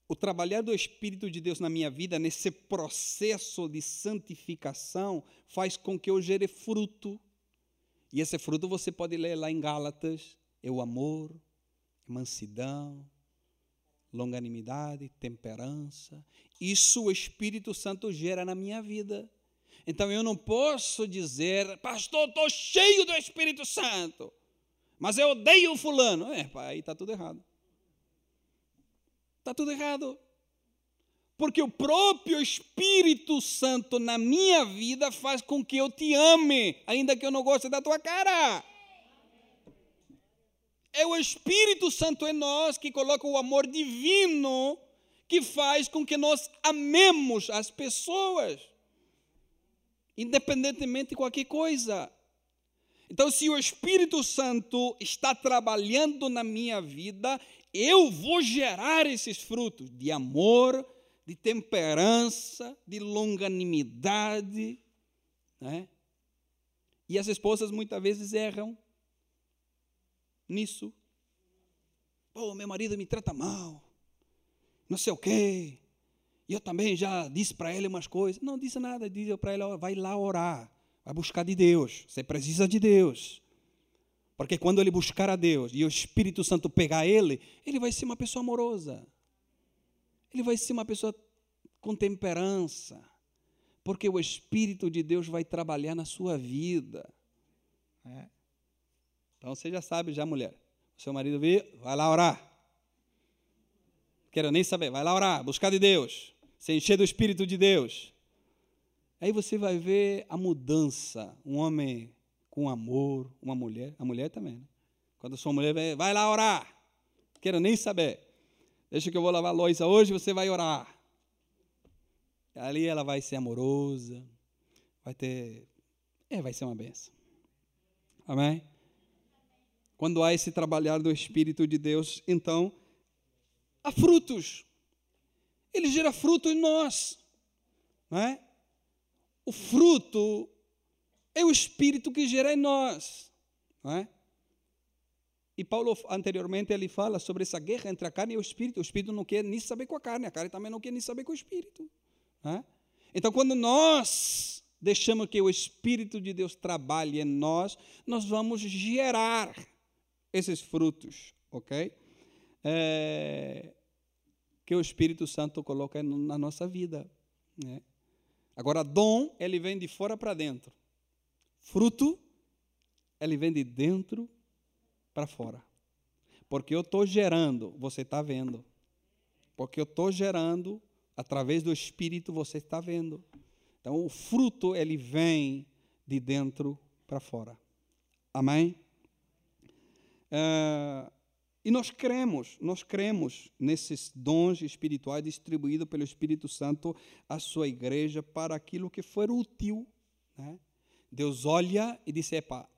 O trabalhar do Espírito de Deus na minha vida, nesse processo de santificação, faz com que eu gere fruto. E esse fruto você pode ler lá em Gálatas, é o amor, mansidão, longanimidade, temperança. Isso o Espírito Santo gera na minha vida. Então eu não posso dizer, pastor, estou cheio do Espírito Santo, mas eu odeio o fulano. É, aí está tudo errado. Está tudo errado. Porque o próprio Espírito Santo na minha vida faz com que eu te ame, ainda que eu não goste da tua cara. É o Espírito Santo em nós que coloca o amor divino que faz com que nós amemos as pessoas, independentemente de qualquer coisa. Então, se o Espírito Santo está trabalhando na minha vida, eu vou gerar esses frutos de amor, de temperança, de longanimidade. Né? E as esposas muitas vezes erram nisso. Pô, meu marido me trata mal, não sei o quê. Eu também já disse para ele umas coisas. Não disse nada, disse para ele: vai lá orar, vai buscar de Deus. Você precisa de Deus. Porque quando ele buscar a Deus e o Espírito Santo pegar ele, ele vai ser uma pessoa amorosa. Ele vai ser uma pessoa com temperança, porque o Espírito de Deus vai trabalhar na sua vida. É. Então você já sabe, já mulher. O seu marido vir, vai lá orar. Quero nem saber, vai lá orar, buscar de Deus, se encher do Espírito de Deus. Aí você vai ver a mudança. Um homem com amor, uma mulher, a mulher também. Né? Quando sua mulher vai, vai lá orar. Quero nem saber. Deixa que eu vou lavar a louça hoje, você vai orar. Ali ela vai ser amorosa, vai ter. É, vai ser uma benção. Amém? Quando há esse trabalhar do Espírito de Deus, então há frutos. Ele gera fruto em nós. Não é? O fruto é o Espírito que gera em nós. Não é? E Paulo, anteriormente, ele fala sobre essa guerra entre a carne e o Espírito. O Espírito não quer nem saber com a carne, a carne também não quer nem saber com o Espírito. É? Então, quando nós deixamos que o Espírito de Deus trabalhe em nós, nós vamos gerar esses frutos, ok? É, que o Espírito Santo coloca na nossa vida. Né? Agora, dom, ele vem de fora para dentro. Fruto, ele vem de dentro para fora. Porque eu estou gerando, você está vendo. Porque eu estou gerando, através do Espírito, você está vendo. Então, o fruto, ele vem de dentro para fora. Amém? Uh, e nós cremos, nós cremos nesses dons espirituais distribuídos pelo Espírito Santo à sua igreja para aquilo que for útil. Né? Deus olha e diz: Epa,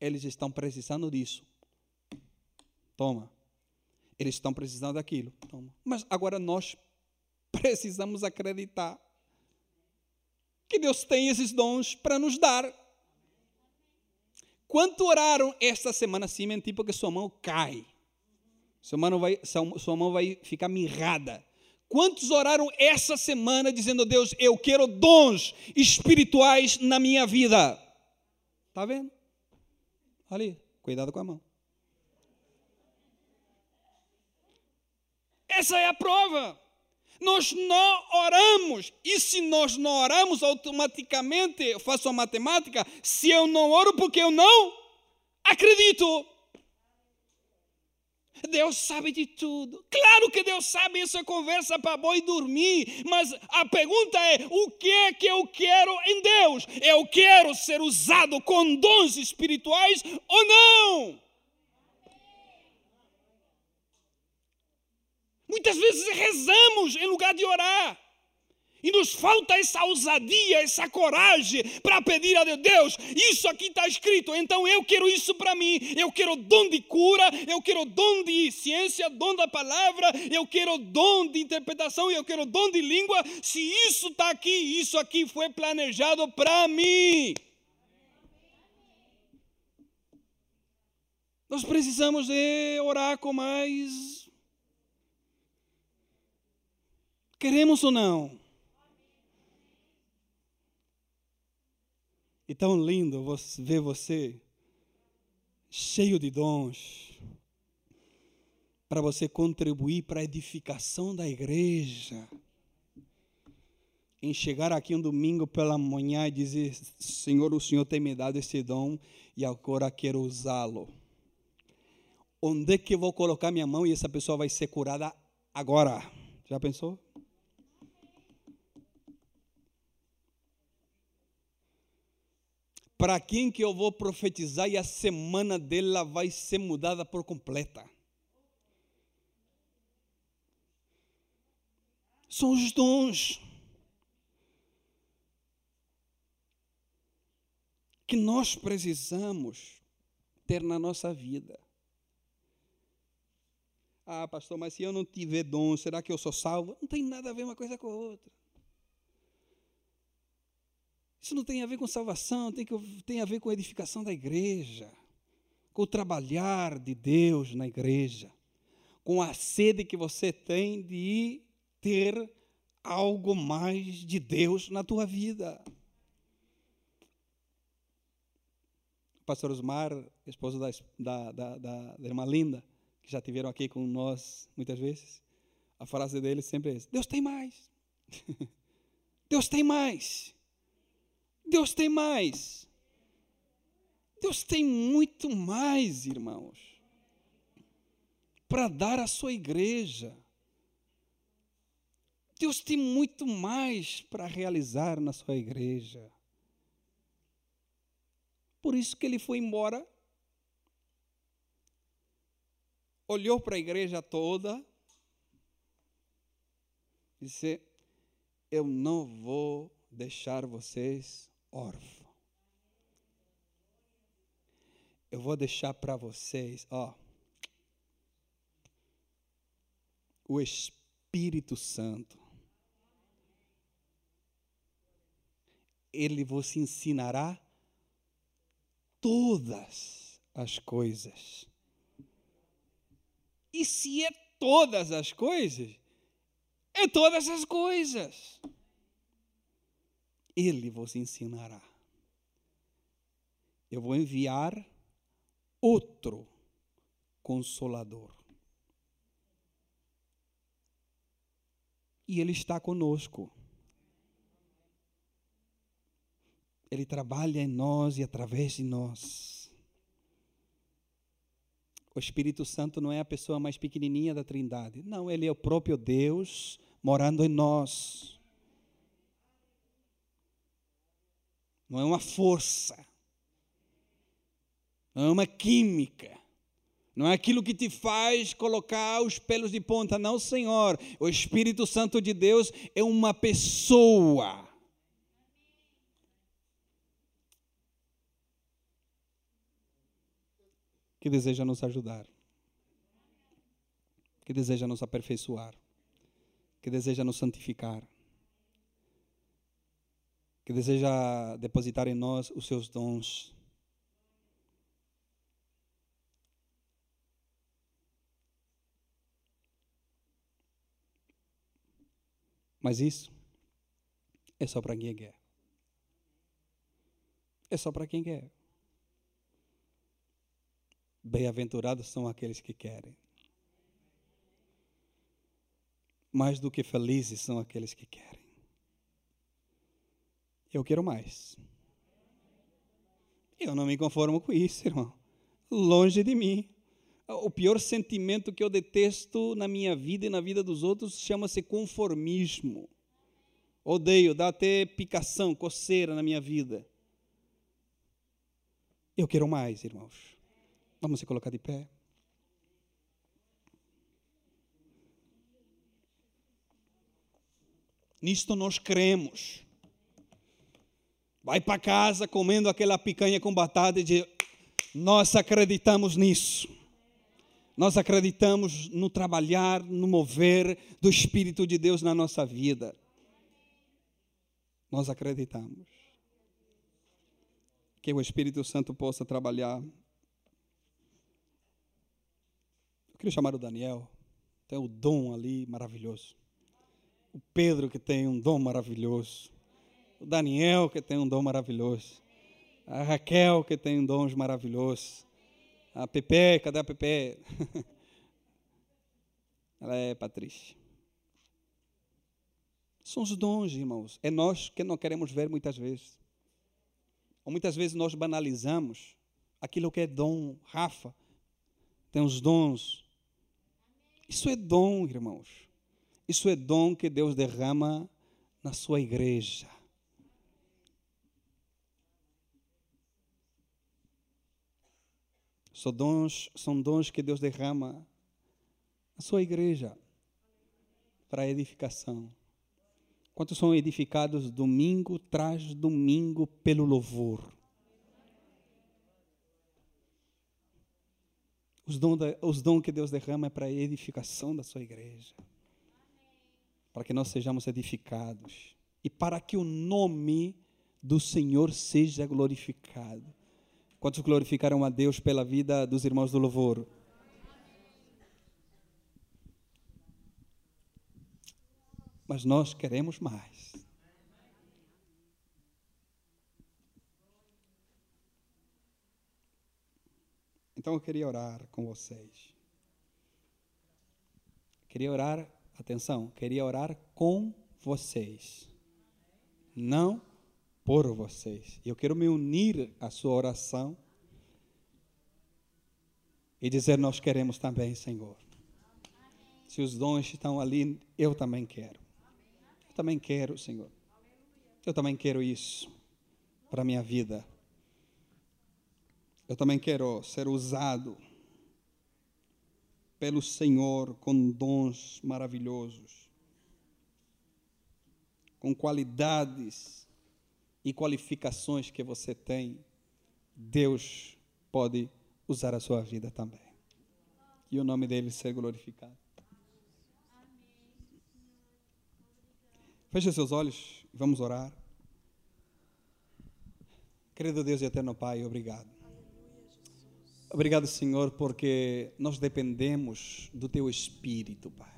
eles estão precisando disso. Toma. Eles estão precisando daquilo. Toma. Mas agora nós precisamos acreditar que Deus tem esses dons para nos dar. Quanto oraram esta semana sem mentir, porque sua mão cai? Sua mão vai, sua mão vai ficar mirrada. Quantos oraram essa semana dizendo, Deus, eu quero dons espirituais na minha vida? Está vendo? Ali, cuidado com a mão. Essa é a prova. Nós não oramos. E se nós não oramos, automaticamente, eu faço a matemática, se eu não oro porque eu não acredito. Deus sabe de tudo. Claro que Deus sabe, isso é conversa para boi dormir. Mas a pergunta é: o que é que eu quero em Deus? Eu quero ser usado com dons espirituais ou não? Muitas vezes rezamos em lugar de orar. E nos falta essa ousadia, essa coragem para pedir a Deus: isso aqui está escrito, então eu quero isso para mim. Eu quero dom de cura, eu quero dom de ciência, dom da palavra, eu quero dom de interpretação, eu quero dom de língua. Se isso está aqui, isso aqui foi planejado para mim. Nós precisamos de orar com mais. Queremos ou não? E tão lindo ver você cheio de dons para você contribuir para a edificação da igreja. Em chegar aqui um domingo pela manhã e dizer: Senhor, o Senhor tem me dado esse dom e agora quero usá-lo. Onde é que eu vou colocar minha mão e essa pessoa vai ser curada agora? Já pensou? Para quem que eu vou profetizar e a semana dela vai ser mudada por completa. São os dons que nós precisamos ter na nossa vida. Ah, pastor, mas se eu não tiver dom, será que eu sou salvo? Não tem nada a ver uma coisa com a outra. Isso não tem a ver com salvação, tem, que, tem a ver com a edificação da igreja, com o trabalhar de Deus na igreja, com a sede que você tem de ter algo mais de Deus na tua vida. O pastor Osmar, esposo da, da, da, da, da irmã Linda, que já tiveram aqui com nós muitas vezes, a frase dele sempre é: Deus tem mais. Deus tem mais. Deus tem mais. Deus tem muito mais, irmãos, para dar à sua igreja. Deus tem muito mais para realizar na sua igreja. Por isso que ele foi embora, olhou para a igreja toda, disse: Eu não vou deixar vocês órfãos. Eu vou deixar para vocês, ó, o Espírito Santo. Ele vos ensinará todas as coisas. E se é todas as coisas, é todas as coisas. Ele vos ensinará. Eu vou enviar outro consolador. E Ele está conosco. Ele trabalha em nós e através de nós. O Espírito Santo não é a pessoa mais pequenininha da Trindade. Não, ele é o próprio Deus morando em nós. Não é uma força. Não é uma química. Não é aquilo que te faz colocar os pelos de ponta. Não, Senhor. O Espírito Santo de Deus é uma pessoa. Que deseja nos ajudar. Que deseja nos aperfeiçoar que deseja nos santificar, que deseja depositar em nós os seus dons. Mas isso é só para quem quer. É só para quem quer. Bem-aventurados são aqueles que querem. Mais do que felizes são aqueles que querem. Eu quero mais. Eu não me conformo com isso, irmão. Longe de mim. O pior sentimento que eu detesto na minha vida e na vida dos outros chama-se conformismo. Odeio, dá até picação, coceira na minha vida. Eu quero mais, irmãos. Vamos se colocar de pé. Nisto nós cremos. Vai para casa comendo aquela picanha com batata e diz: Nós acreditamos nisso. Nós acreditamos no trabalhar, no mover do Espírito de Deus na nossa vida. Nós acreditamos que o Espírito Santo possa trabalhar. Eu queria chamar o Daniel, tem o dom ali maravilhoso o Pedro, que tem um dom maravilhoso, o Daniel, que tem um dom maravilhoso, a Raquel, que tem um dom maravilhoso, a Pepe, cadê a Pepe? Ela é Patrícia. São os dons, irmãos. É nós que não queremos ver muitas vezes. Ou muitas vezes nós banalizamos aquilo que é dom. Rafa tem os dons. Isso é dom, irmãos. Isso é dom que Deus derrama na sua igreja. São dons, são dons que Deus derrama na sua igreja para edificação. Quantos são edificados domingo tras domingo pelo louvor? Os dons, os dons que Deus derrama é para a edificação da sua igreja para que nós sejamos edificados e para que o nome do Senhor seja glorificado. Quantos glorificaram a Deus pela vida dos irmãos do louvor? Mas nós queremos mais. Então eu queria orar com vocês. Queria orar Atenção, queria orar com vocês, não por vocês. Eu quero me unir à sua oração e dizer: Nós queremos também, Senhor. Se os dons estão ali, eu também quero. Eu também quero, Senhor. Eu também quero isso para a minha vida. Eu também quero ser usado pelo Senhor com dons maravilhosos, com qualidades e qualificações que você tem. Deus pode usar a sua vida também. E o nome dele ser glorificado. Feche seus olhos, vamos orar. Querido Deus e eterno Pai, obrigado. Obrigado, Senhor, porque nós dependemos do Teu Espírito, Pai.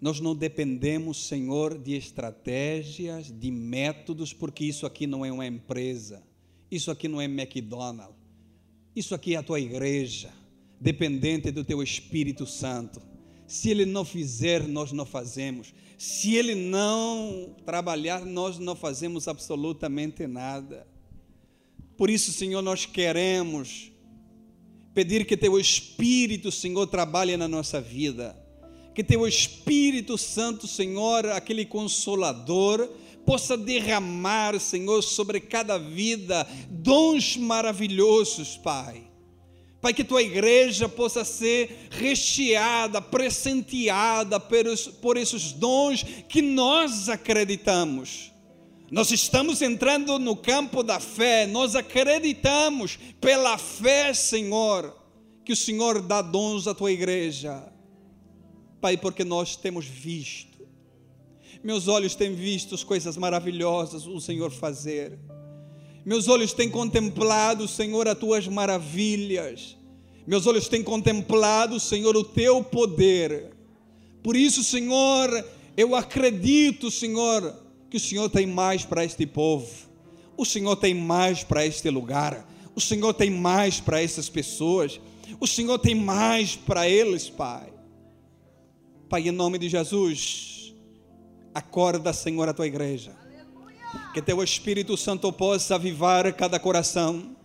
Nós não dependemos, Senhor, de estratégias, de métodos, porque isso aqui não é uma empresa, isso aqui não é McDonald's, isso aqui é a tua igreja, dependente do Teu Espírito Santo. Se Ele não fizer, nós não fazemos. Se Ele não trabalhar, nós não fazemos absolutamente nada. Por isso, Senhor, nós queremos pedir que Teu Espírito, Senhor, trabalhe na nossa vida. Que Teu Espírito Santo, Senhor, aquele consolador, possa derramar, Senhor, sobre cada vida dons maravilhosos, Pai. Pai, que tua igreja possa ser recheada, presenteada por esses dons que nós acreditamos. Nós estamos entrando no campo da fé, nós acreditamos pela fé, Senhor, que o Senhor dá dons à tua igreja. Pai, porque nós temos visto, meus olhos têm visto as coisas maravilhosas o Senhor fazer, meus olhos têm contemplado, Senhor, as tuas maravilhas, meus olhos têm contemplado, Senhor, o teu poder. Por isso, Senhor, eu acredito, Senhor, que o Senhor tem mais para este povo, o Senhor tem mais para este lugar, o Senhor tem mais para essas pessoas, o Senhor tem mais para eles, Pai. Pai, em nome de Jesus, acorda, Senhor, a tua igreja, que teu Espírito Santo possa avivar cada coração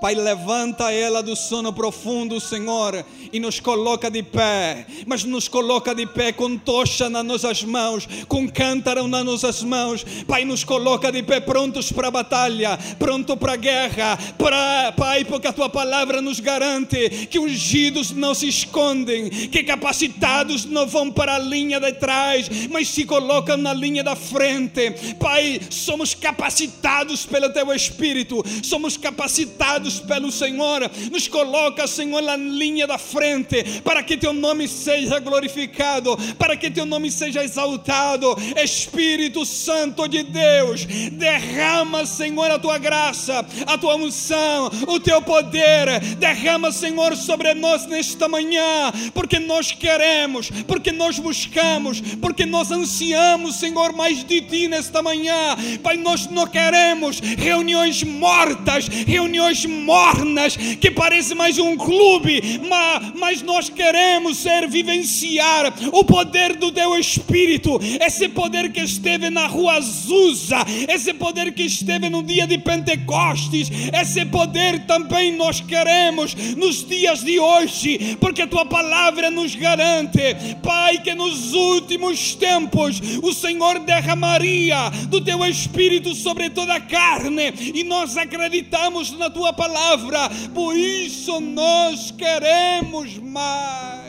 Pai, levanta ela do sono profundo, Senhor, e nos coloca de pé, mas nos coloca de pé com tocha nas nossas mãos, com cântaro nas nossas mãos. Pai, nos coloca de pé prontos para a batalha, pronto para a guerra. Pra, pai, porque a tua palavra nos garante que ungidos não se escondem, que capacitados não vão para a linha de trás, mas se colocam na linha da frente. Pai, somos capacitados pelo teu Espírito, somos capacitados pelo Senhor, nos coloca, Senhor, na linha da frente, para que teu nome seja glorificado, para que teu nome seja exaltado. Espírito Santo de Deus, derrama, Senhor, a tua graça, a tua unção, o teu poder, derrama, Senhor, sobre nós nesta manhã, porque nós queremos, porque nós buscamos, porque nós ansiamos, Senhor, mais de ti nesta manhã. Pai, nós não queremos reuniões mortas, reuniões mornas, que parece mais um clube, mas nós queremos ser vivenciar o poder do teu Espírito, esse poder que esteve na rua Azusa, esse poder que esteve no dia de Pentecostes, esse poder também nós queremos nos dias de hoje, porque a tua palavra nos garante, Pai, que nos últimos tempos o Senhor derramaria do teu Espírito sobre toda a carne, e nós acreditamos na tua palavra palavra, por isso nós queremos mais.